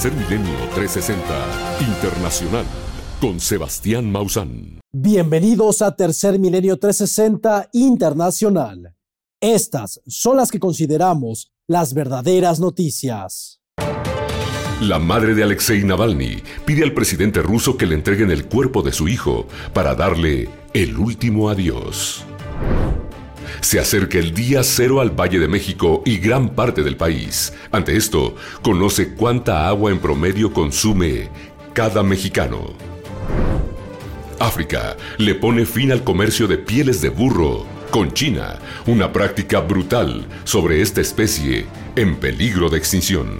Tercer Milenio 360 Internacional con Sebastián Mausán. Bienvenidos a Tercer Milenio 360 Internacional. Estas son las que consideramos las verdaderas noticias. La madre de Alexei Navalny pide al presidente ruso que le entreguen el cuerpo de su hijo para darle el último adiós. Se acerca el día cero al Valle de México y gran parte del país. Ante esto, conoce cuánta agua en promedio consume cada mexicano. África le pone fin al comercio de pieles de burro con China, una práctica brutal sobre esta especie en peligro de extinción.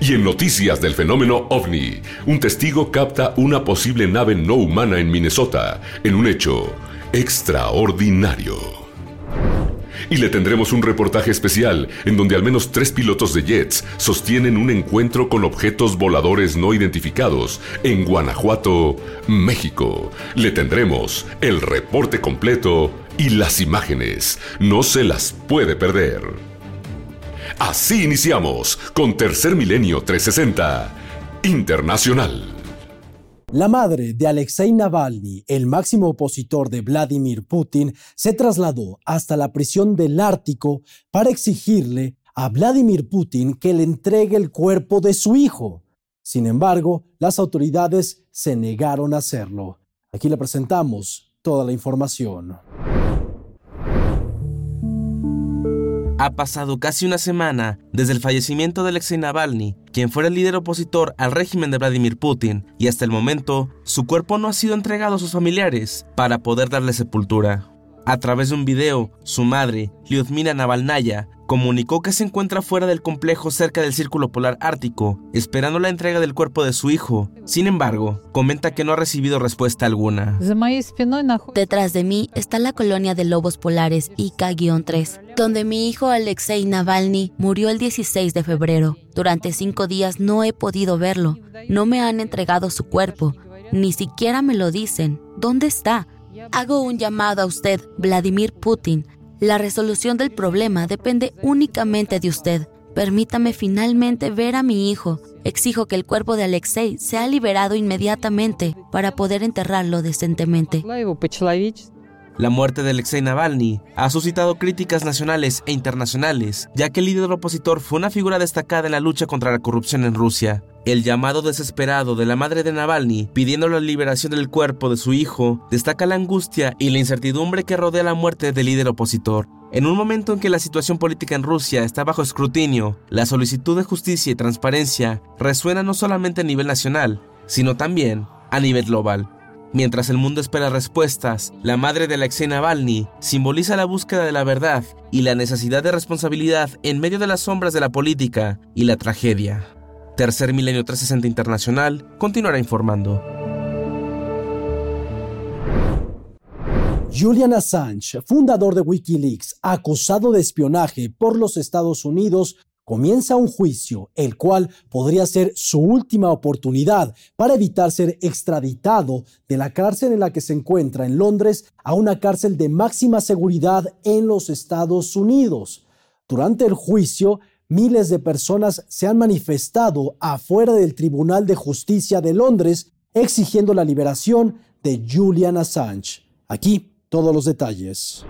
Y en noticias del fenómeno ovni, un testigo capta una posible nave no humana en Minnesota en un hecho extraordinario. Y le tendremos un reportaje especial en donde al menos tres pilotos de jets sostienen un encuentro con objetos voladores no identificados en Guanajuato, México. Le tendremos el reporte completo y las imágenes. No se las puede perder. Así iniciamos con Tercer Milenio 360 Internacional. La madre de Alexei Navalny, el máximo opositor de Vladimir Putin, se trasladó hasta la prisión del Ártico para exigirle a Vladimir Putin que le entregue el cuerpo de su hijo. Sin embargo, las autoridades se negaron a hacerlo. Aquí le presentamos toda la información. Ha pasado casi una semana desde el fallecimiento de Alexei Navalny, quien fuera el líder opositor al régimen de Vladimir Putin, y hasta el momento su cuerpo no ha sido entregado a sus familiares para poder darle sepultura. A través de un video, su madre, Lyudmila Navalnaya, comunicó que se encuentra fuera del complejo cerca del Círculo Polar Ártico, esperando la entrega del cuerpo de su hijo. Sin embargo, comenta que no ha recibido respuesta alguna. Detrás de mí está la colonia de lobos polares IK-3, donde mi hijo Alexei Navalny murió el 16 de febrero. Durante cinco días no he podido verlo. No me han entregado su cuerpo. Ni siquiera me lo dicen. ¿Dónde está? Hago un llamado a usted, Vladimir Putin. La resolución del problema depende únicamente de usted. Permítame finalmente ver a mi hijo. Exijo que el cuerpo de Alexei sea liberado inmediatamente para poder enterrarlo decentemente. La muerte de Alexei Navalny ha suscitado críticas nacionales e internacionales, ya que el líder opositor fue una figura destacada en la lucha contra la corrupción en Rusia. El llamado desesperado de la madre de Navalny pidiendo la liberación del cuerpo de su hijo destaca la angustia y la incertidumbre que rodea la muerte del líder opositor. En un momento en que la situación política en Rusia está bajo escrutinio, la solicitud de justicia y transparencia resuena no solamente a nivel nacional, sino también a nivel global. Mientras el mundo espera respuestas, la madre de Alexei Navalny simboliza la búsqueda de la verdad y la necesidad de responsabilidad en medio de las sombras de la política y la tragedia. Tercer Milenio 360 Internacional continuará informando. Julian Assange, fundador de Wikileaks, acusado de espionaje por los Estados Unidos, comienza un juicio, el cual podría ser su última oportunidad para evitar ser extraditado de la cárcel en la que se encuentra en Londres a una cárcel de máxima seguridad en los Estados Unidos. Durante el juicio, miles de personas se han manifestado afuera del Tribunal de Justicia de Londres exigiendo la liberación de Julian Assange. Aquí todos los detalles.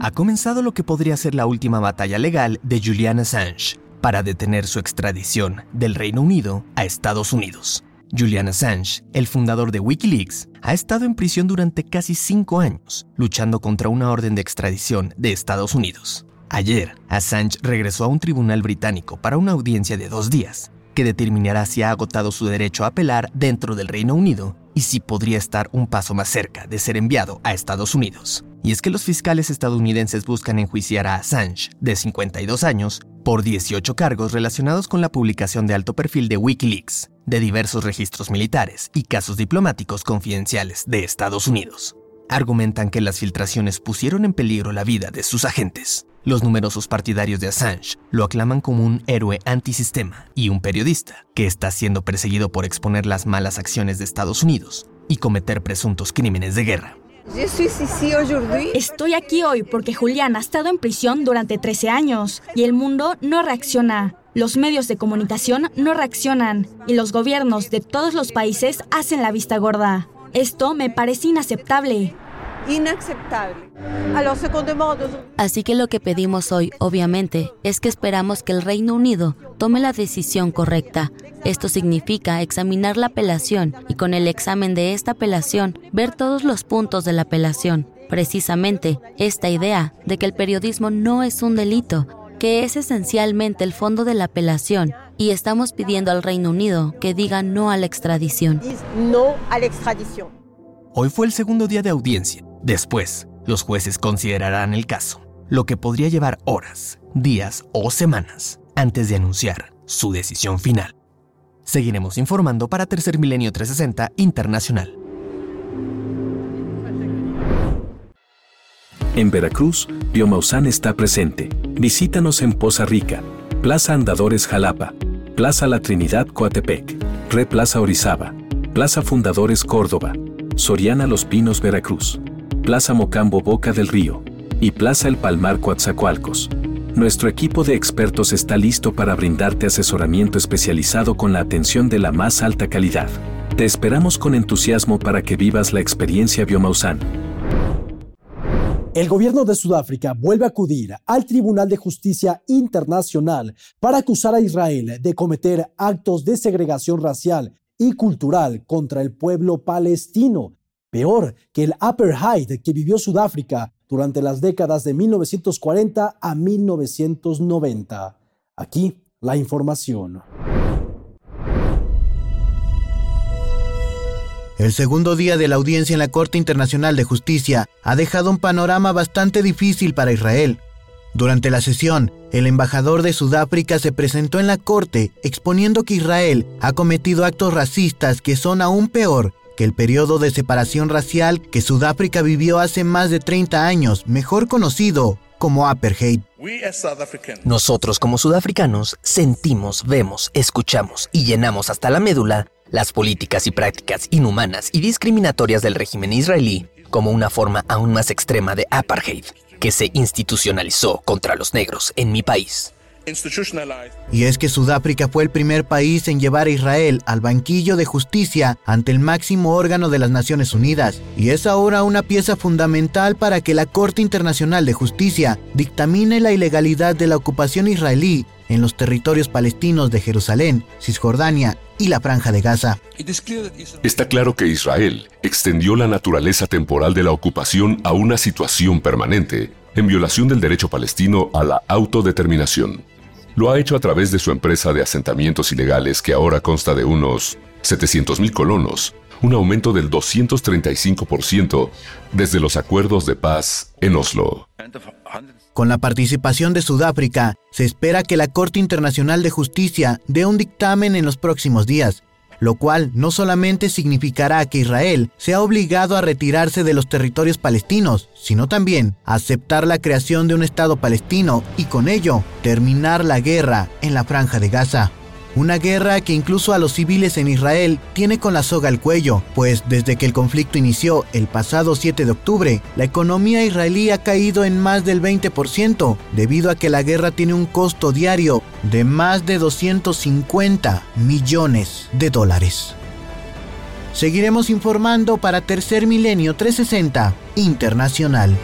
Ha comenzado lo que podría ser la última batalla legal de Julian Assange para detener su extradición del Reino Unido a Estados Unidos. Julian Assange, el fundador de Wikileaks, ha estado en prisión durante casi cinco años, luchando contra una orden de extradición de Estados Unidos. Ayer, Assange regresó a un tribunal británico para una audiencia de dos días, que determinará si ha agotado su derecho a apelar dentro del Reino Unido y si podría estar un paso más cerca de ser enviado a Estados Unidos. Y es que los fiscales estadounidenses buscan enjuiciar a Assange, de 52 años, por 18 cargos relacionados con la publicación de alto perfil de Wikileaks, de diversos registros militares y casos diplomáticos confidenciales de Estados Unidos. Argumentan que las filtraciones pusieron en peligro la vida de sus agentes. Los numerosos partidarios de Assange lo aclaman como un héroe antisistema y un periodista que está siendo perseguido por exponer las malas acciones de Estados Unidos y cometer presuntos crímenes de guerra. Estoy aquí hoy porque Julián ha estado en prisión durante 13 años y el mundo no reacciona. Los medios de comunicación no reaccionan y los gobiernos de todos los países hacen la vista gorda. Esto me parece inaceptable. Inaceptable. Así que lo que pedimos hoy, obviamente, es que esperamos que el Reino Unido tome la decisión correcta. Esto significa examinar la apelación y con el examen de esta apelación ver todos los puntos de la apelación. Precisamente esta idea de que el periodismo no es un delito, que es esencialmente el fondo de la apelación y estamos pidiendo al Reino Unido que diga no a la extradición. No a la extradición. Hoy fue el segundo día de audiencia. Después, los jueces considerarán el caso, lo que podría llevar horas, días o semanas antes de anunciar su decisión final. Seguiremos informando para Tercer Milenio 360 Internacional. En Veracruz, Biomausan está presente. Visítanos en Poza Rica, Plaza Andadores Jalapa, Plaza La Trinidad Coatepec, Re Plaza Orizaba, Plaza Fundadores Córdoba, Soriana Los Pinos Veracruz, Plaza Mocambo Boca del Río y Plaza El Palmar Coatzacoalcos. Nuestro equipo de expertos está listo para brindarte asesoramiento especializado con la atención de la más alta calidad. Te esperamos con entusiasmo para que vivas la experiencia Biomausan. El gobierno de Sudáfrica vuelve a acudir al Tribunal de Justicia Internacional para acusar a Israel de cometer actos de segregación racial y cultural contra el pueblo palestino, peor que el apartheid que vivió Sudáfrica durante las décadas de 1940 a 1990. Aquí la información. El segundo día de la audiencia en la Corte Internacional de Justicia ha dejado un panorama bastante difícil para Israel. Durante la sesión, el embajador de Sudáfrica se presentó en la Corte exponiendo que Israel ha cometido actos racistas que son aún peor que el periodo de separación racial que Sudáfrica vivió hace más de 30 años, mejor conocido como apartheid. Nosotros como sudafricanos sentimos, vemos, escuchamos y llenamos hasta la médula las políticas y prácticas inhumanas y discriminatorias del régimen israelí como una forma aún más extrema de apartheid que se institucionalizó contra los negros en mi país. Y es que Sudáfrica fue el primer país en llevar a Israel al banquillo de justicia ante el máximo órgano de las Naciones Unidas, y es ahora una pieza fundamental para que la Corte Internacional de Justicia dictamine la ilegalidad de la ocupación israelí en los territorios palestinos de Jerusalén, Cisjordania y la Franja de Gaza. Está claro que Israel extendió la naturaleza temporal de la ocupación a una situación permanente, en violación del derecho palestino a la autodeterminación. Lo ha hecho a través de su empresa de asentamientos ilegales que ahora consta de unos 700.000 colonos, un aumento del 235% desde los acuerdos de paz en Oslo. Con la participación de Sudáfrica, se espera que la Corte Internacional de Justicia dé un dictamen en los próximos días, lo cual no solamente significará que Israel sea obligado a retirarse de los territorios palestinos, sino también aceptar la creación de un Estado palestino y con ello terminar la guerra en la franja de Gaza. Una guerra que incluso a los civiles en Israel tiene con la soga al cuello, pues desde que el conflicto inició el pasado 7 de octubre, la economía israelí ha caído en más del 20% debido a que la guerra tiene un costo diario de más de 250 millones de dólares. Seguiremos informando para Tercer Milenio 360 Internacional.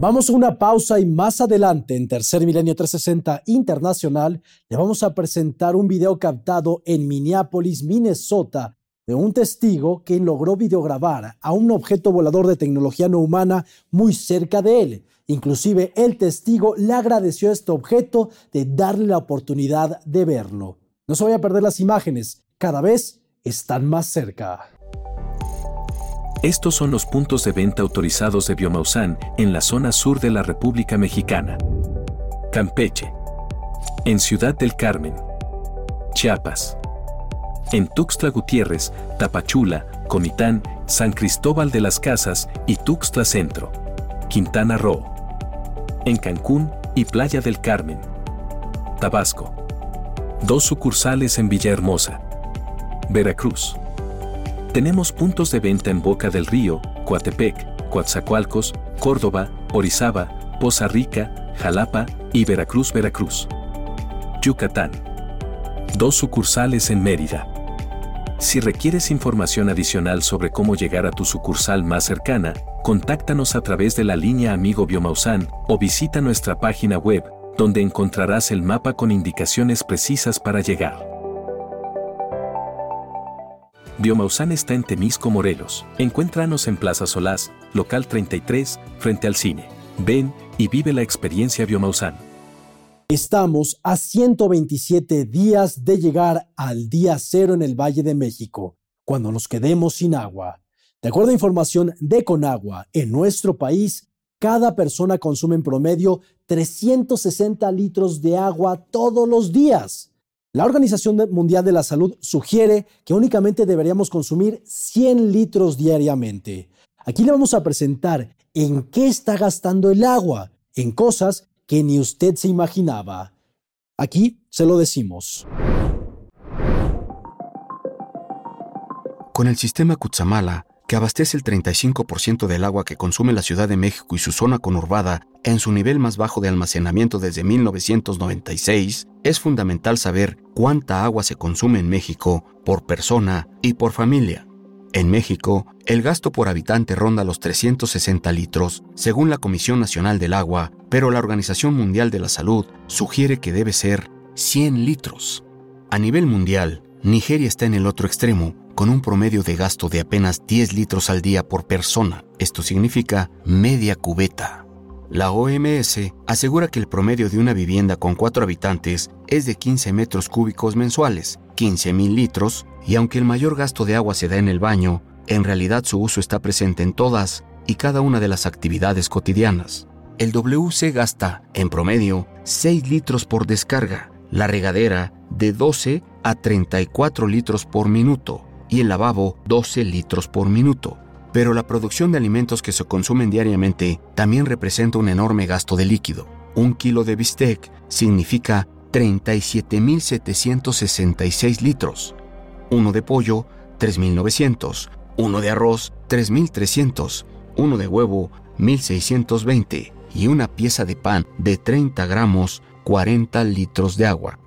Vamos a una pausa y más adelante en Tercer Milenio 360 Internacional le vamos a presentar un video captado en Minneapolis, Minnesota, de un testigo que logró videograbar a un objeto volador de tecnología no humana muy cerca de él. Inclusive el testigo le agradeció a este objeto de darle la oportunidad de verlo. No se vaya a perder las imágenes, cada vez están más cerca. Estos son los puntos de venta autorizados de Biomausan en la zona sur de la República Mexicana. Campeche. En Ciudad del Carmen. Chiapas. En Tuxtla Gutiérrez, Tapachula, Comitán, San Cristóbal de las Casas y Tuxtla Centro. Quintana Roo. En Cancún y Playa del Carmen. Tabasco. Dos sucursales en Villahermosa. Veracruz. Tenemos puntos de venta en Boca del Río, Coatepec, Coatzacoalcos, Córdoba, Orizaba, Poza Rica, Jalapa y Veracruz, Veracruz. Yucatán. Dos sucursales en Mérida. Si requieres información adicional sobre cómo llegar a tu sucursal más cercana, contáctanos a través de la línea Amigo Biomausan o visita nuestra página web, donde encontrarás el mapa con indicaciones precisas para llegar. Biomausan está en Temisco, Morelos. Encuéntranos en Plaza Solás, local 33, frente al cine. Ven y vive la experiencia Biomausan. Estamos a 127 días de llegar al día cero en el Valle de México, cuando nos quedemos sin agua. De acuerdo a información de Conagua, en nuestro país, cada persona consume en promedio 360 litros de agua todos los días. La Organización Mundial de la Salud sugiere que únicamente deberíamos consumir 100 litros diariamente. Aquí le vamos a presentar en qué está gastando el agua, en cosas que ni usted se imaginaba. Aquí se lo decimos. Con el sistema Cutzamala, que abastece el 35% del agua que consume la Ciudad de México y su zona conurbada en su nivel más bajo de almacenamiento desde 1996, es fundamental saber cuánta agua se consume en México por persona y por familia. En México, el gasto por habitante ronda los 360 litros, según la Comisión Nacional del Agua, pero la Organización Mundial de la Salud sugiere que debe ser 100 litros. A nivel mundial, Nigeria está en el otro extremo, con un promedio de gasto de apenas 10 litros al día por persona. Esto significa media cubeta. La OMS asegura que el promedio de una vivienda con 4 habitantes es de 15 metros cúbicos mensuales, 15.000 litros, y aunque el mayor gasto de agua se da en el baño, en realidad su uso está presente en todas y cada una de las actividades cotidianas. El WC gasta, en promedio, 6 litros por descarga, la regadera de 12 a 34 litros por minuto y el lavabo 12 litros por minuto. Pero la producción de alimentos que se consumen diariamente también representa un enorme gasto de líquido. Un kilo de bistec significa 37.766 litros. Uno de pollo, 3.900. Uno de arroz, 3.300. Uno de huevo, 1.620. Y una pieza de pan de 30 gramos, 40 litros de agua.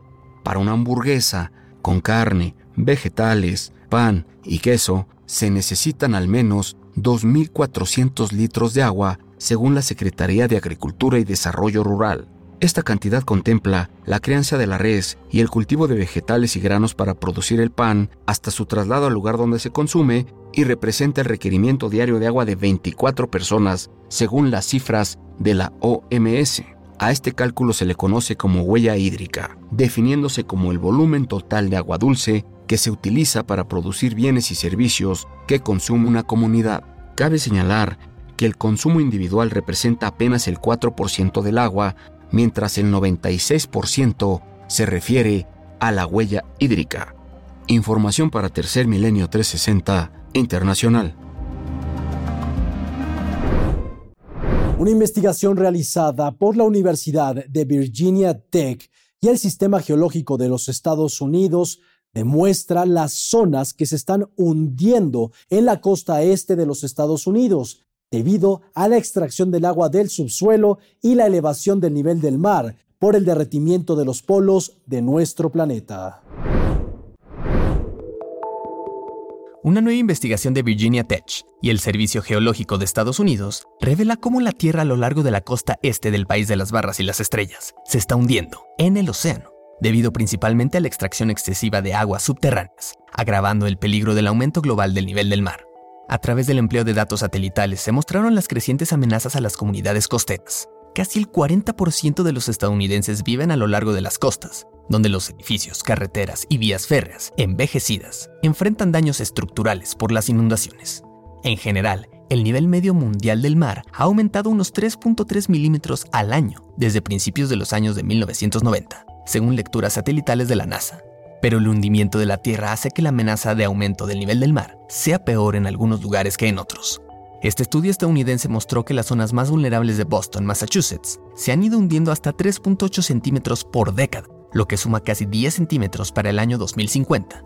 Para una hamburguesa, con carne, vegetales, pan y queso, se necesitan al menos 2.400 litros de agua, según la Secretaría de Agricultura y Desarrollo Rural. Esta cantidad contempla la crianza de la res y el cultivo de vegetales y granos para producir el pan hasta su traslado al lugar donde se consume y representa el requerimiento diario de agua de 24 personas, según las cifras de la OMS. A este cálculo se le conoce como huella hídrica, definiéndose como el volumen total de agua dulce que se utiliza para producir bienes y servicios que consume una comunidad. Cabe señalar que el consumo individual representa apenas el 4% del agua mientras el 96% se refiere a la huella hídrica. Información para Tercer Milenio 360 Internacional. Una investigación realizada por la Universidad de Virginia Tech y el Sistema Geológico de los Estados Unidos demuestra las zonas que se están hundiendo en la costa este de los Estados Unidos, debido a la extracción del agua del subsuelo y la elevación del nivel del mar por el derretimiento de los polos de nuestro planeta. Una nueva investigación de Virginia Tech y el Servicio Geológico de Estados Unidos revela cómo la Tierra a lo largo de la costa este del país de las barras y las estrellas se está hundiendo en el océano, debido principalmente a la extracción excesiva de aguas subterráneas, agravando el peligro del aumento global del nivel del mar. A través del empleo de datos satelitales se mostraron las crecientes amenazas a las comunidades costeras. Casi el 40% de los estadounidenses viven a lo largo de las costas, donde los edificios, carreteras y vías férreas, envejecidas, enfrentan daños estructurales por las inundaciones. En general, el nivel medio mundial del mar ha aumentado unos 3.3 milímetros al año desde principios de los años de 1990, según lecturas satelitales de la NASA pero el hundimiento de la Tierra hace que la amenaza de aumento del nivel del mar sea peor en algunos lugares que en otros. Este estudio estadounidense mostró que las zonas más vulnerables de Boston, Massachusetts, se han ido hundiendo hasta 3.8 centímetros por década, lo que suma casi 10 centímetros para el año 2050.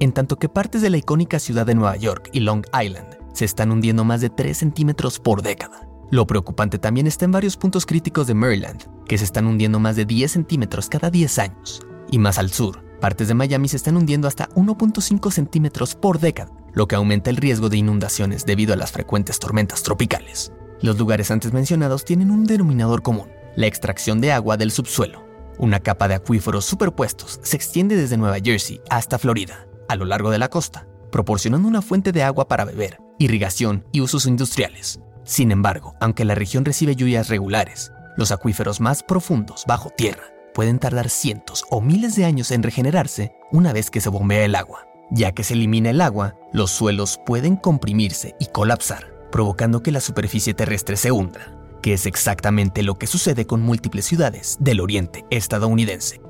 en tanto que partes de la icónica ciudad de Nueva York y Long Island se están hundiendo más de 3 centímetros por década. Lo preocupante también está en varios puntos críticos de Maryland, que se están hundiendo más de 10 centímetros cada 10 años. Y más al sur, partes de Miami se están hundiendo hasta 1.5 centímetros por década, lo que aumenta el riesgo de inundaciones debido a las frecuentes tormentas tropicales. Los lugares antes mencionados tienen un denominador común, la extracción de agua del subsuelo. Una capa de acuíferos superpuestos se extiende desde Nueva Jersey hasta Florida, a lo largo de la costa, proporcionando una fuente de agua para beber, irrigación y usos industriales. Sin embargo, aunque la región recibe lluvias regulares, los acuíferos más profundos bajo tierra pueden tardar cientos o miles de años en regenerarse una vez que se bombea el agua. Ya que se elimina el agua, los suelos pueden comprimirse y colapsar, provocando que la superficie terrestre se hunda, que es exactamente lo que sucede con múltiples ciudades del oriente estadounidense.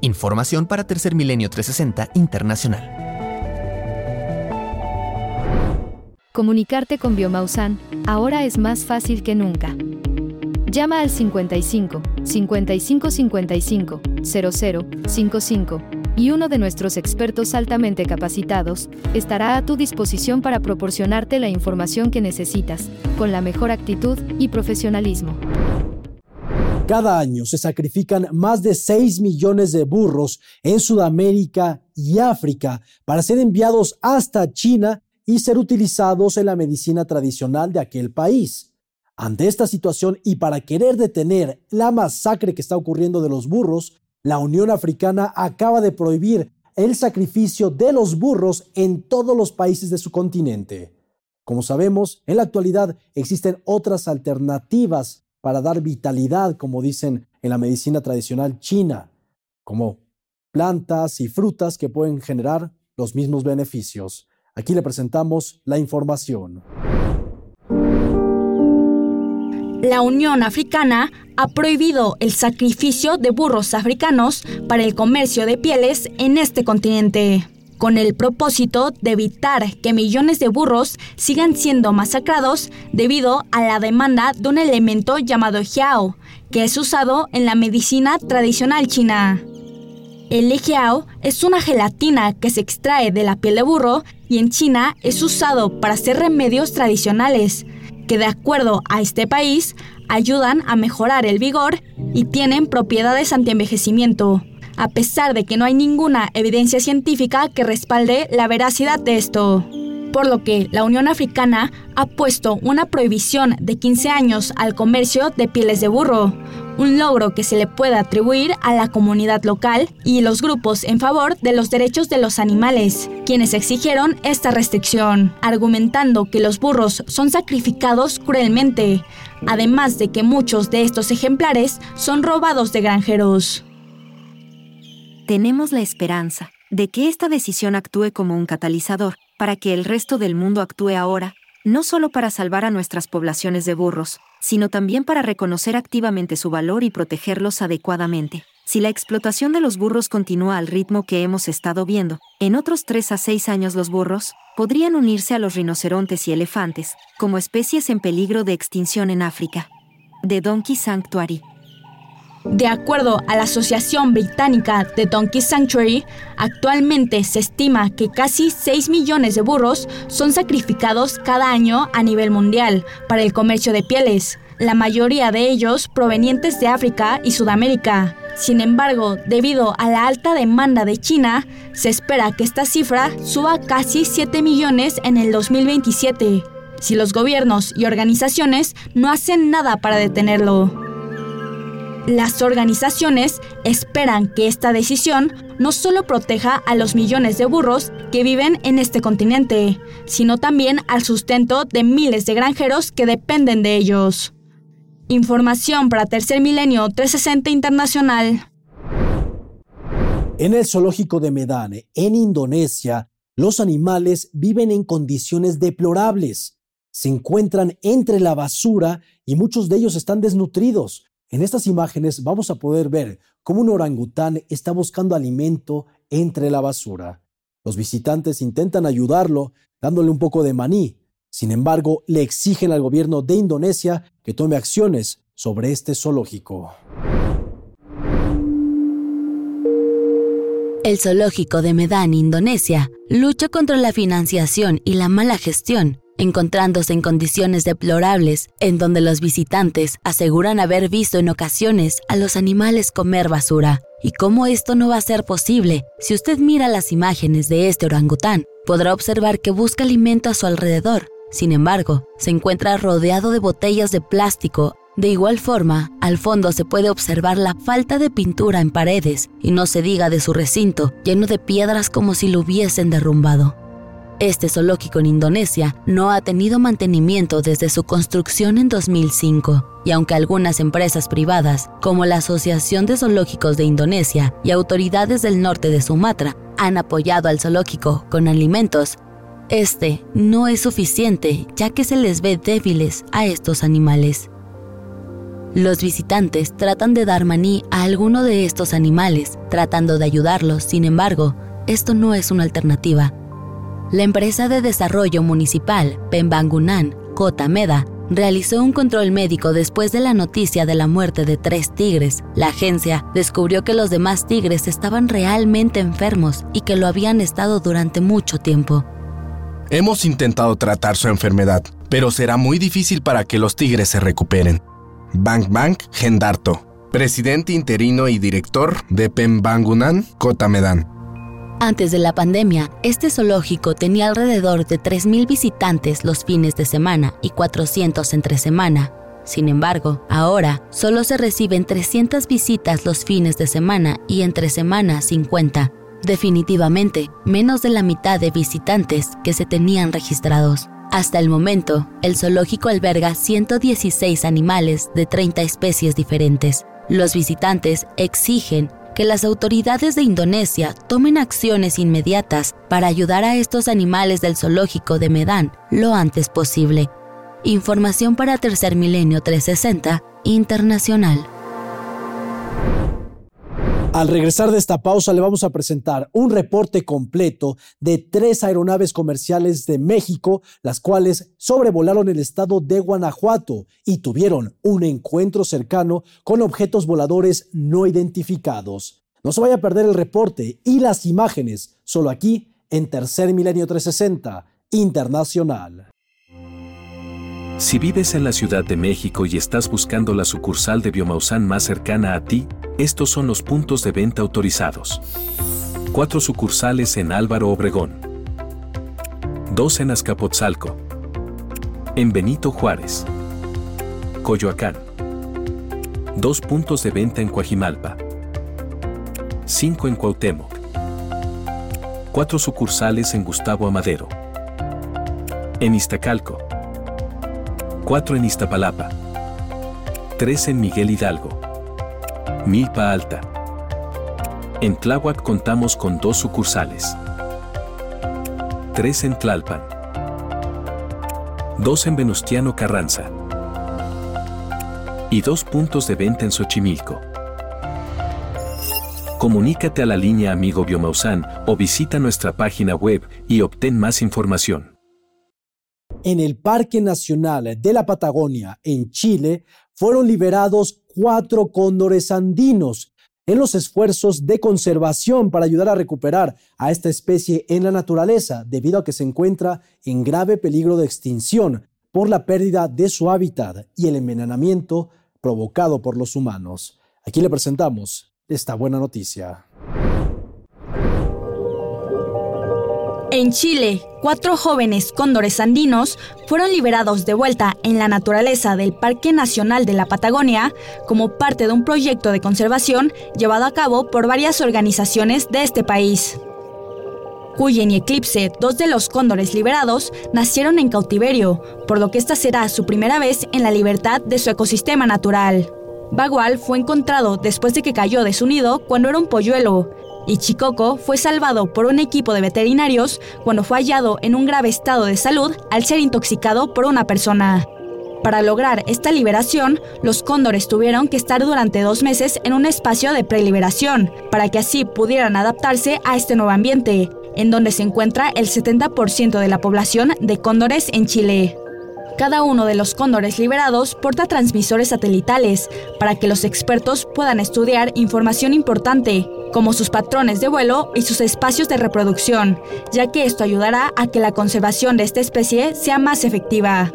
Información para Tercer Milenio 360 Internacional. Comunicarte con Biomausan ahora es más fácil que nunca. Llama al 55 55 55 00 55 y uno de nuestros expertos altamente capacitados estará a tu disposición para proporcionarte la información que necesitas, con la mejor actitud y profesionalismo. Cada año se sacrifican más de 6 millones de burros en Sudamérica y África para ser enviados hasta China y ser utilizados en la medicina tradicional de aquel país. Ante esta situación y para querer detener la masacre que está ocurriendo de los burros, la Unión Africana acaba de prohibir el sacrificio de los burros en todos los países de su continente. Como sabemos, en la actualidad existen otras alternativas para dar vitalidad, como dicen en la medicina tradicional china, como plantas y frutas que pueden generar los mismos beneficios. Aquí le presentamos la información. La Unión Africana ha prohibido el sacrificio de burros africanos para el comercio de pieles en este continente, con el propósito de evitar que millones de burros sigan siendo masacrados debido a la demanda de un elemento llamado hiao, que es usado en la medicina tradicional china. El lejiao es una gelatina que se extrae de la piel de burro y en China es usado para hacer remedios tradicionales, que de acuerdo a este país ayudan a mejorar el vigor y tienen propiedades antienvejecimiento, a pesar de que no hay ninguna evidencia científica que respalde la veracidad de esto por lo que la Unión Africana ha puesto una prohibición de 15 años al comercio de pieles de burro, un logro que se le puede atribuir a la comunidad local y los grupos en favor de los derechos de los animales, quienes exigieron esta restricción, argumentando que los burros son sacrificados cruelmente, además de que muchos de estos ejemplares son robados de granjeros. Tenemos la esperanza de que esta decisión actúe como un catalizador para que el resto del mundo actúe ahora, no solo para salvar a nuestras poblaciones de burros, sino también para reconocer activamente su valor y protegerlos adecuadamente. Si la explotación de los burros continúa al ritmo que hemos estado viendo, en otros 3 a 6 años los burros podrían unirse a los rinocerontes y elefantes, como especies en peligro de extinción en África. The Donkey Sanctuary de acuerdo a la Asociación Británica de Donkey Sanctuary, actualmente se estima que casi 6 millones de burros son sacrificados cada año a nivel mundial para el comercio de pieles, la mayoría de ellos provenientes de África y Sudamérica. Sin embargo, debido a la alta demanda de China, se espera que esta cifra suba casi 7 millones en el 2027, si los gobiernos y organizaciones no hacen nada para detenerlo. Las organizaciones esperan que esta decisión no solo proteja a los millones de burros que viven en este continente, sino también al sustento de miles de granjeros que dependen de ellos. Información para Tercer Milenio 360 Internacional. En el zoológico de Medane, en Indonesia, los animales viven en condiciones deplorables. Se encuentran entre la basura y muchos de ellos están desnutridos. En estas imágenes vamos a poder ver cómo un orangután está buscando alimento entre la basura. Los visitantes intentan ayudarlo dándole un poco de maní. Sin embargo, le exigen al gobierno de Indonesia que tome acciones sobre este zoológico. El zoológico de Medan, Indonesia, lucha contra la financiación y la mala gestión, encontrándose en condiciones deplorables en donde los visitantes aseguran haber visto en ocasiones a los animales comer basura. ¿Y cómo esto no va a ser posible? Si usted mira las imágenes de este orangután, podrá observar que busca alimento a su alrededor. Sin embargo, se encuentra rodeado de botellas de plástico. De igual forma, al fondo se puede observar la falta de pintura en paredes y no se diga de su recinto, lleno de piedras como si lo hubiesen derrumbado. Este zoológico en Indonesia no ha tenido mantenimiento desde su construcción en 2005, y aunque algunas empresas privadas, como la Asociación de Zoológicos de Indonesia y autoridades del norte de Sumatra, han apoyado al zoológico con alimentos, este no es suficiente ya que se les ve débiles a estos animales. Los visitantes tratan de dar maní a alguno de estos animales, tratando de ayudarlos, sin embargo, esto no es una alternativa, la empresa de desarrollo municipal Pembangunan, Kota Meda, realizó un control médico después de la noticia de la muerte de tres tigres. La agencia descubrió que los demás tigres estaban realmente enfermos y que lo habían estado durante mucho tiempo. Hemos intentado tratar su enfermedad, pero será muy difícil para que los tigres se recuperen. Bang Bang Gendarto, presidente interino y director de Pembangunan, Kota Medan. Antes de la pandemia, este zoológico tenía alrededor de 3.000 visitantes los fines de semana y 400 entre semana. Sin embargo, ahora solo se reciben 300 visitas los fines de semana y entre semana 50. Definitivamente, menos de la mitad de visitantes que se tenían registrados. Hasta el momento, el zoológico alberga 116 animales de 30 especies diferentes. Los visitantes exigen que las autoridades de Indonesia tomen acciones inmediatas para ayudar a estos animales del zoológico de Medan lo antes posible. Información para Tercer Milenio 360 Internacional. Al regresar de esta pausa le vamos a presentar un reporte completo de tres aeronaves comerciales de México, las cuales sobrevolaron el estado de Guanajuato y tuvieron un encuentro cercano con objetos voladores no identificados. No se vaya a perder el reporte y las imágenes, solo aquí en Tercer Milenio 360 Internacional. Si vives en la Ciudad de México y estás buscando la sucursal de Biomausan más cercana a ti, estos son los puntos de venta autorizados. Cuatro sucursales en Álvaro Obregón. Dos en Azcapotzalco. En Benito Juárez. Coyoacán. Dos puntos de venta en Coajimalpa. Cinco en Cuauhtémoc. Cuatro sucursales en Gustavo Amadero. En Iztacalco 4 en Iztapalapa, 3 en Miguel Hidalgo, Milpa Alta. En Tláhuac contamos con dos sucursales, 3 en Tlalpan, 2 en Venustiano Carranza y dos puntos de venta en Xochimilco. Comunícate a la línea Amigo Biomausan o visita nuestra página web y obtén más información en el Parque Nacional de la Patagonia, en Chile, fueron liberados cuatro cóndores andinos en los esfuerzos de conservación para ayudar a recuperar a esta especie en la naturaleza, debido a que se encuentra en grave peligro de extinción por la pérdida de su hábitat y el envenenamiento provocado por los humanos. Aquí le presentamos esta buena noticia. En Chile, cuatro jóvenes cóndores andinos fueron liberados de vuelta en la naturaleza del Parque Nacional de la Patagonia como parte de un proyecto de conservación llevado a cabo por varias organizaciones de este país. Cuyen y Eclipse, dos de los cóndores liberados, nacieron en cautiverio, por lo que esta será su primera vez en la libertad de su ecosistema natural. Bagual fue encontrado después de que cayó de su nido cuando era un polluelo, y Chicoco fue salvado por un equipo de veterinarios cuando fue hallado en un grave estado de salud al ser intoxicado por una persona. Para lograr esta liberación, los cóndores tuvieron que estar durante dos meses en un espacio de preliberación, para que así pudieran adaptarse a este nuevo ambiente, en donde se encuentra el 70% de la población de cóndores en Chile. Cada uno de los cóndores liberados porta transmisores satelitales para que los expertos puedan estudiar información importante como sus patrones de vuelo y sus espacios de reproducción, ya que esto ayudará a que la conservación de esta especie sea más efectiva.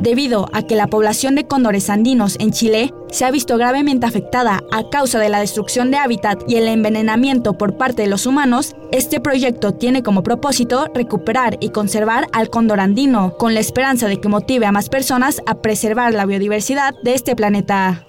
Debido a que la población de cóndores andinos en Chile se ha visto gravemente afectada a causa de la destrucción de hábitat y el envenenamiento por parte de los humanos, este proyecto tiene como propósito recuperar y conservar al cóndor andino, con la esperanza de que motive a más personas a preservar la biodiversidad de este planeta.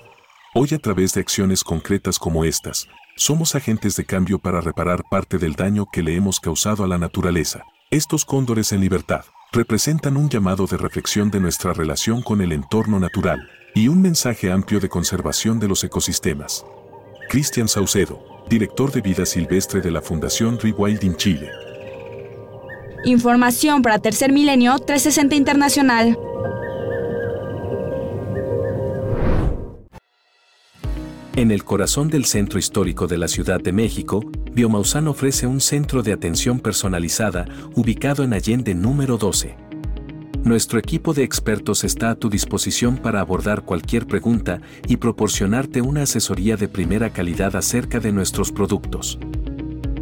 Hoy a través de acciones concretas como estas, somos agentes de cambio para reparar parte del daño que le hemos causado a la naturaleza. Estos cóndores en libertad representan un llamado de reflexión de nuestra relación con el entorno natural y un mensaje amplio de conservación de los ecosistemas. Cristian Saucedo, director de vida silvestre de la Fundación Rewilding Chile. Información para Tercer Milenio 360 Internacional. En el corazón del centro histórico de la Ciudad de México, Biomausan ofrece un centro de atención personalizada ubicado en Allende número 12. Nuestro equipo de expertos está a tu disposición para abordar cualquier pregunta y proporcionarte una asesoría de primera calidad acerca de nuestros productos.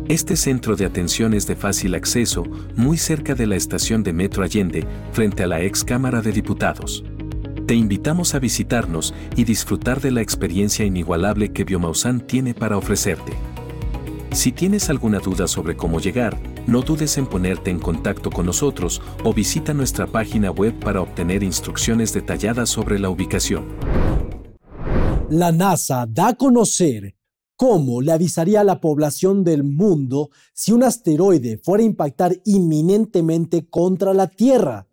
Este centro de atención es de fácil acceso, muy cerca de la estación de Metro Allende, frente a la ex Cámara de Diputados. Te invitamos a visitarnos y disfrutar de la experiencia inigualable que Biomausan tiene para ofrecerte. Si tienes alguna duda sobre cómo llegar, no dudes en ponerte en contacto con nosotros o visita nuestra página web para obtener instrucciones detalladas sobre la ubicación. La NASA da a conocer cómo le avisaría a la población del mundo si un asteroide fuera a impactar inminentemente contra la Tierra.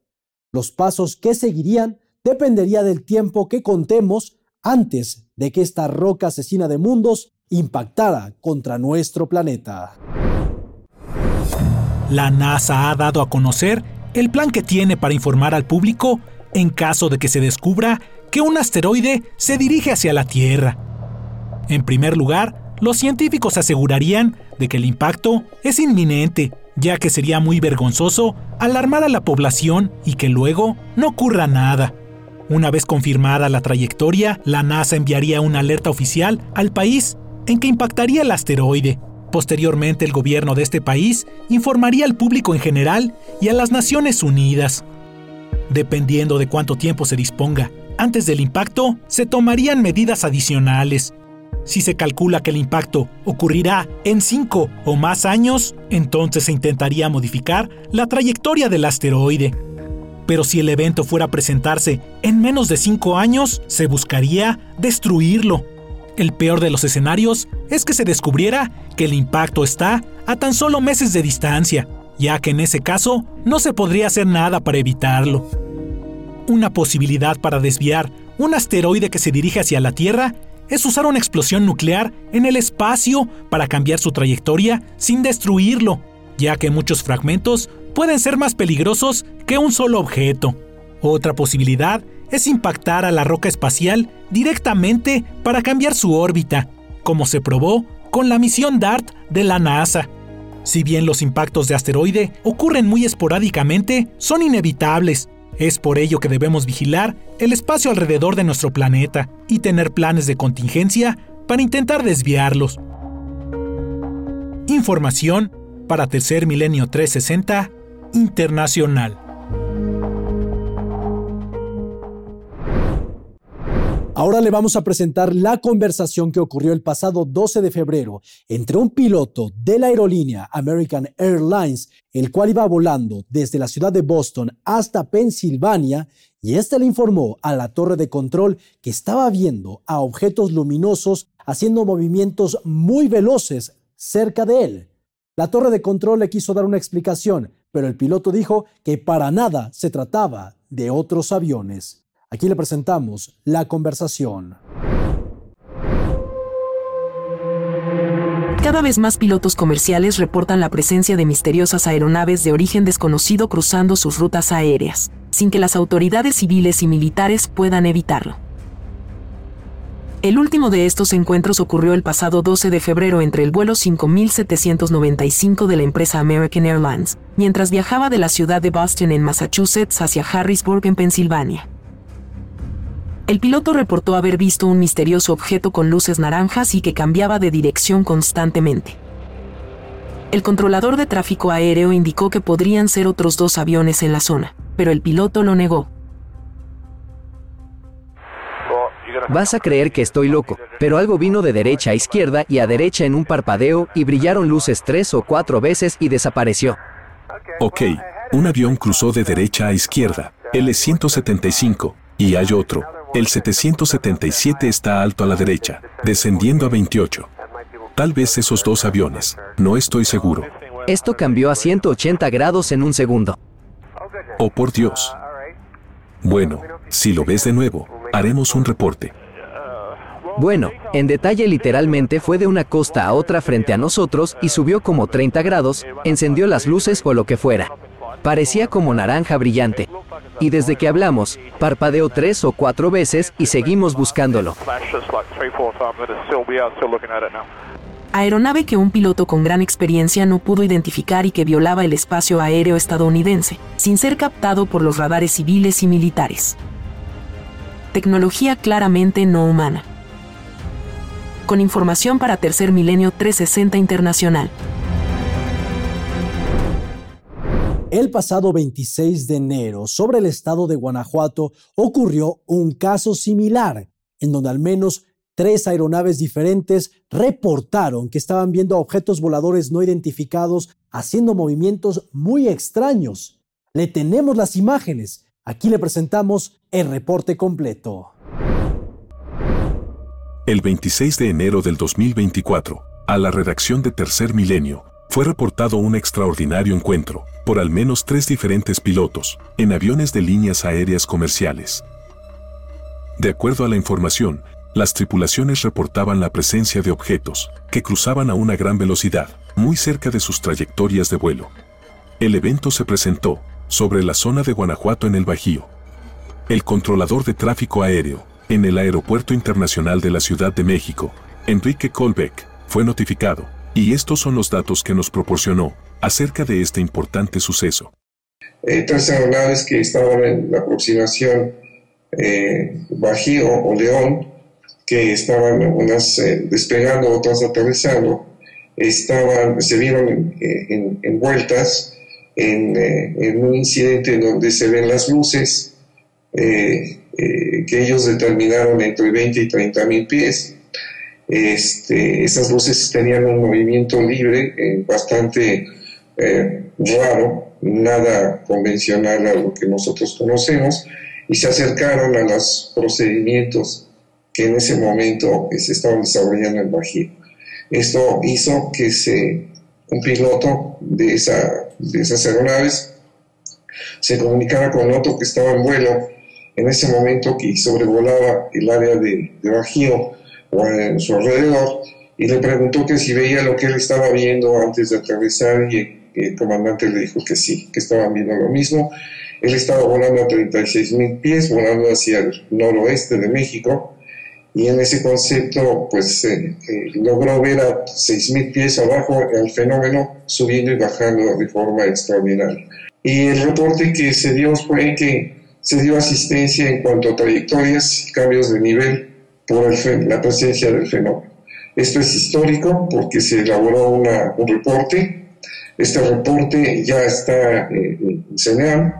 Los pasos que seguirían dependería del tiempo que contemos antes de que esta roca asesina de mundos impactara contra nuestro planeta. La NASA ha dado a conocer el plan que tiene para informar al público en caso de que se descubra que un asteroide se dirige hacia la Tierra. En primer lugar, los científicos asegurarían de que el impacto es inminente, ya que sería muy vergonzoso alarmar a la población y que luego no ocurra nada. Una vez confirmada la trayectoria, la NASA enviaría una alerta oficial al país en que impactaría el asteroide. Posteriormente, el gobierno de este país informaría al público en general y a las Naciones Unidas. Dependiendo de cuánto tiempo se disponga antes del impacto, se tomarían medidas adicionales. Si se calcula que el impacto ocurrirá en 5 o más años, entonces se intentaría modificar la trayectoria del asteroide pero si el evento fuera a presentarse en menos de 5 años, se buscaría destruirlo. El peor de los escenarios es que se descubriera que el impacto está a tan solo meses de distancia, ya que en ese caso no se podría hacer nada para evitarlo. Una posibilidad para desviar un asteroide que se dirige hacia la Tierra es usar una explosión nuclear en el espacio para cambiar su trayectoria sin destruirlo, ya que muchos fragmentos pueden ser más peligrosos que un solo objeto. Otra posibilidad es impactar a la roca espacial directamente para cambiar su órbita, como se probó con la misión DART de la NASA. Si bien los impactos de asteroide ocurren muy esporádicamente, son inevitables. Es por ello que debemos vigilar el espacio alrededor de nuestro planeta y tener planes de contingencia para intentar desviarlos. Información para Tercer Milenio 360 internacional. Ahora le vamos a presentar la conversación que ocurrió el pasado 12 de febrero entre un piloto de la aerolínea American Airlines, el cual iba volando desde la ciudad de Boston hasta Pensilvania, y este le informó a la torre de control que estaba viendo a objetos luminosos haciendo movimientos muy veloces cerca de él. La torre de control le quiso dar una explicación, pero el piloto dijo que para nada se trataba de otros aviones. Aquí le presentamos la conversación. Cada vez más pilotos comerciales reportan la presencia de misteriosas aeronaves de origen desconocido cruzando sus rutas aéreas, sin que las autoridades civiles y militares puedan evitarlo. El último de estos encuentros ocurrió el pasado 12 de febrero entre el vuelo 5795 de la empresa American Airlines, mientras viajaba de la ciudad de Boston en Massachusetts hacia Harrisburg en Pensilvania. El piloto reportó haber visto un misterioso objeto con luces naranjas y que cambiaba de dirección constantemente. El controlador de tráfico aéreo indicó que podrían ser otros dos aviones en la zona, pero el piloto lo negó. Vas a creer que estoy loco, pero algo vino de derecha a izquierda y a derecha en un parpadeo y brillaron luces tres o cuatro veces y desapareció. Ok, un avión cruzó de derecha a izquierda, el 175, y hay otro. El 777 está alto a la derecha, descendiendo a 28. Tal vez esos dos aviones, no estoy seguro. Esto cambió a 180 grados en un segundo. Oh por Dios. Bueno, si lo ves de nuevo, haremos un reporte. Bueno, en detalle literalmente fue de una costa a otra frente a nosotros y subió como 30 grados, encendió las luces o lo que fuera. Parecía como naranja brillante. Y desde que hablamos, parpadeó tres o cuatro veces y seguimos buscándolo. Aeronave que un piloto con gran experiencia no pudo identificar y que violaba el espacio aéreo estadounidense, sin ser captado por los radares civiles y militares. Tecnología claramente no humana. Con información para Tercer Milenio 360 Internacional. El pasado 26 de enero, sobre el estado de Guanajuato, ocurrió un caso similar, en donde al menos tres aeronaves diferentes reportaron que estaban viendo objetos voladores no identificados haciendo movimientos muy extraños. Le tenemos las imágenes. Aquí le presentamos el reporte completo. El 26 de enero del 2024, a la redacción de Tercer Milenio, fue reportado un extraordinario encuentro, por al menos tres diferentes pilotos, en aviones de líneas aéreas comerciales. De acuerdo a la información, las tripulaciones reportaban la presencia de objetos que cruzaban a una gran velocidad, muy cerca de sus trayectorias de vuelo. El evento se presentó sobre la zona de Guanajuato en el Bajío. El controlador de tráfico aéreo, en el Aeropuerto Internacional de la Ciudad de México, Enrique Colbeck, fue notificado y estos son los datos que nos proporcionó acerca de este importante suceso. Eh, tres aeronaves que estaban en la aproximación eh, Bajío o León, que estaban unas eh, despegando, otras aterrizando, estaban, se vieron envueltas en, en, un incidente donde se ven las luces, que ellos determinaron entre 20 y 30 mil pies este, esas luces tenían un movimiento libre, eh, bastante eh, raro, nada convencional a lo que nosotros conocemos, y se acercaron a los procedimientos que en ese momento eh, se estaban desarrollando en Bajío. Esto hizo que se, un piloto de, esa, de esas aeronaves se comunicara con otro que estaba en vuelo en ese momento que sobrevolaba el área de, de Bajío o en su alrededor y le preguntó que si veía lo que él estaba viendo antes de aterrizar y el comandante le dijo que sí, que estaban viendo lo mismo. Él estaba volando a 36 mil pies, volando hacia el noroeste de México y en ese concepto pues eh, eh, logró ver a 6 mil pies abajo el fenómeno subiendo y bajando de forma extraordinaria. Y el reporte que se dio fue que se dio asistencia en cuanto a trayectorias y cambios de nivel por la presencia del fenómeno. Esto es histórico porque se elaboró una, un reporte. Este reporte ya está eh, en CENEAM.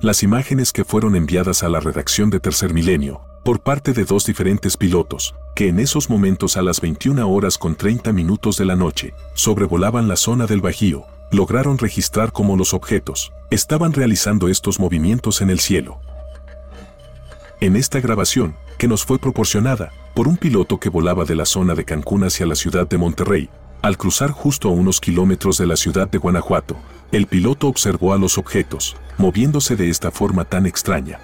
Las imágenes que fueron enviadas a la redacción de Tercer Milenio por parte de dos diferentes pilotos, que en esos momentos a las 21 horas con 30 minutos de la noche sobrevolaban la zona del Bajío, lograron registrar cómo los objetos estaban realizando estos movimientos en el cielo. En esta grabación, que nos fue proporcionada por un piloto que volaba de la zona de Cancún hacia la ciudad de Monterrey. Al cruzar justo a unos kilómetros de la ciudad de Guanajuato, el piloto observó a los objetos, moviéndose de esta forma tan extraña.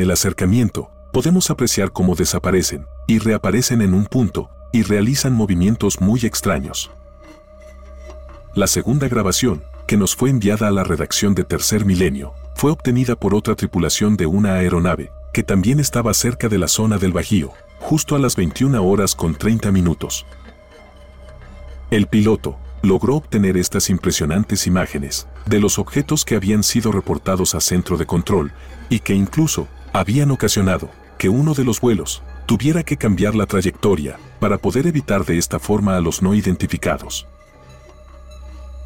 El acercamiento, podemos apreciar cómo desaparecen y reaparecen en un punto y realizan movimientos muy extraños. La segunda grabación, que nos fue enviada a la redacción de Tercer Milenio, fue obtenida por otra tripulación de una aeronave, que también estaba cerca de la zona del Bajío, justo a las 21 horas con 30 minutos. El piloto logró obtener estas impresionantes imágenes de los objetos que habían sido reportados a centro de control y que incluso habían ocasionado que uno de los vuelos tuviera que cambiar la trayectoria para poder evitar de esta forma a los no identificados.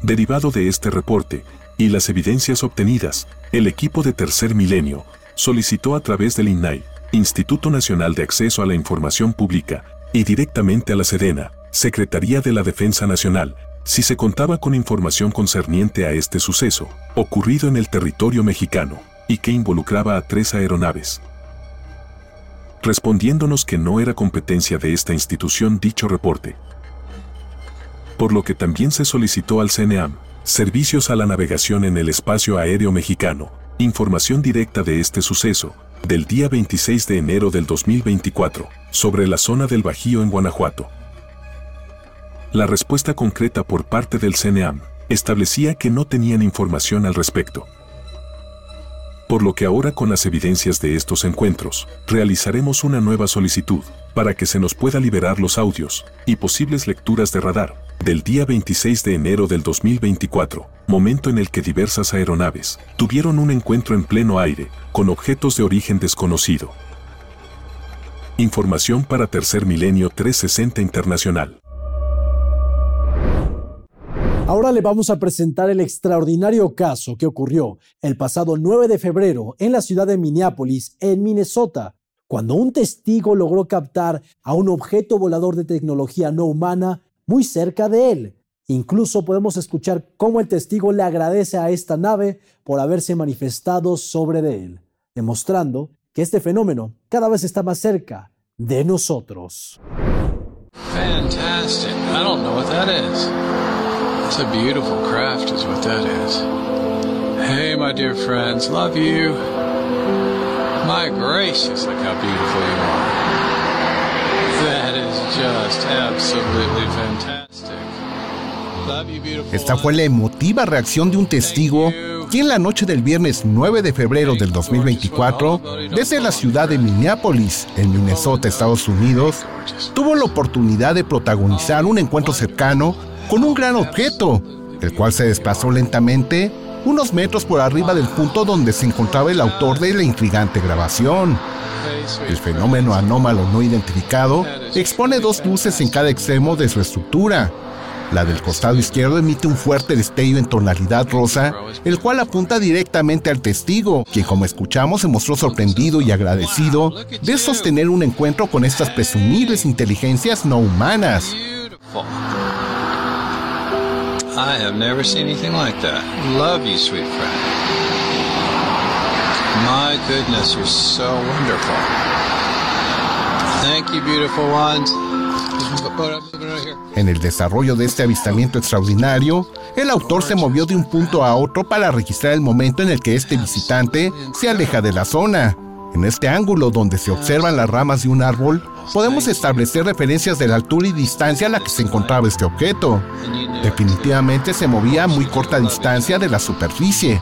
Derivado de este reporte y las evidencias obtenidas, el equipo de Tercer Milenio solicitó a través del INAI, Instituto Nacional de Acceso a la Información Pública, y directamente a la Sedena, Secretaría de la Defensa Nacional, si se contaba con información concerniente a este suceso, ocurrido en el territorio mexicano, y que involucraba a tres aeronaves. Respondiéndonos que no era competencia de esta institución dicho reporte. Por lo que también se solicitó al CNEAM, servicios a la navegación en el espacio aéreo mexicano, información directa de este suceso, del día 26 de enero del 2024, sobre la zona del Bajío en Guanajuato. La respuesta concreta por parte del CNEAM establecía que no tenían información al respecto. Por lo que ahora con las evidencias de estos encuentros, realizaremos una nueva solicitud para que se nos pueda liberar los audios y posibles lecturas de radar del día 26 de enero del 2024, momento en el que diversas aeronaves tuvieron un encuentro en pleno aire con objetos de origen desconocido. Información para Tercer Milenio 360 Internacional. Ahora le vamos a presentar el extraordinario caso que ocurrió el pasado 9 de febrero en la ciudad de Minneapolis, en Minnesota, cuando un testigo logró captar a un objeto volador de tecnología no humana muy cerca de él. Incluso podemos escuchar cómo el testigo le agradece a esta nave por haberse manifestado sobre de él, demostrando que este fenómeno cada vez está más cerca de nosotros. Fantastic. I don't know what that is. It's a beautiful craft, is what that is. Hey, my dear friends, love you. My gracious, look how beautiful you are. That is just absolutely fantastic. Love you, beautiful. Esta fue la emotiva reacción de un testigo quien la noche del viernes 9 de febrero del 2024, desde la ciudad de Minneapolis, en Minnesota, Estados Unidos, tuvo la oportunidad de protagonizar un encuentro cercano con un gran objeto, el cual se desplazó lentamente unos metros por arriba del punto donde se encontraba el autor de la intrigante grabación. El fenómeno anómalo no identificado expone dos luces en cada extremo de su estructura. La del costado izquierdo emite un fuerte destello en tonalidad rosa, el cual apunta directamente al testigo, quien como escuchamos se mostró sorprendido y agradecido de sostener un encuentro con estas presumibles inteligencias no humanas. I have never seen anything like that. Love you, sweet friend. My goodness, you're so wonderful. Thank you, beautiful ones. En el desarrollo de este avistamiento extraordinario, el autor se movió de un punto a otro para registrar el momento en el que este visitante se aleja de la zona. En este ángulo donde se observan las ramas de un árbol, podemos establecer referencias de la altura y distancia a la que se encontraba este objeto. Definitivamente se movía a muy corta distancia de la superficie.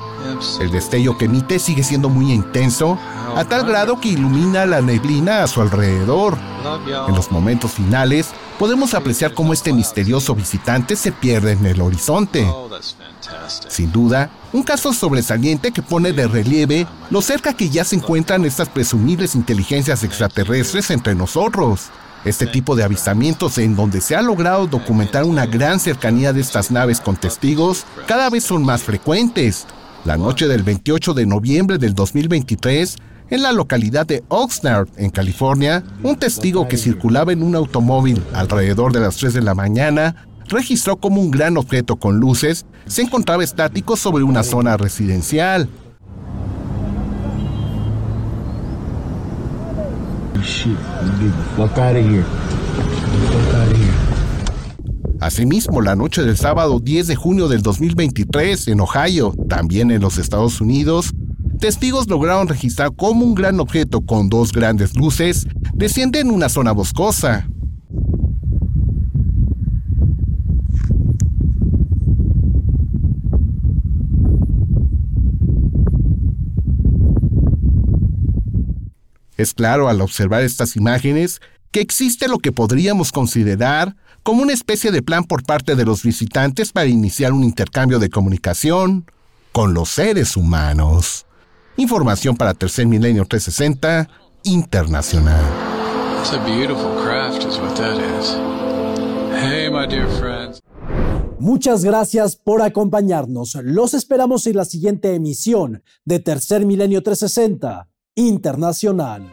El destello que emite sigue siendo muy intenso, a tal grado que ilumina la neblina a su alrededor. En los momentos finales, podemos apreciar cómo este misterioso visitante se pierde en el horizonte. Sin duda, un caso sobresaliente que pone de relieve lo cerca que ya se encuentran estas presumibles inteligencias extraterrestres entre nosotros. Este tipo de avistamientos en donde se ha logrado documentar una gran cercanía de estas naves con testigos cada vez son más frecuentes. La noche del 28 de noviembre del 2023, en la localidad de Oxnard, en California, un testigo que circulaba en un automóvil alrededor de las 3 de la mañana registró como un gran objeto con luces se encontraba estático sobre una zona residencial. Asimismo, la noche del sábado 10 de junio del 2023 en Ohio, también en los Estados Unidos, testigos lograron registrar cómo un gran objeto con dos grandes luces desciende en una zona boscosa. Es claro al observar estas imágenes que existe lo que podríamos considerar como una especie de plan por parte de los visitantes para iniciar un intercambio de comunicación con los seres humanos. Información para Tercer Milenio 360 Internacional. Muchas gracias por acompañarnos. Los esperamos en la siguiente emisión de Tercer Milenio 360 Internacional.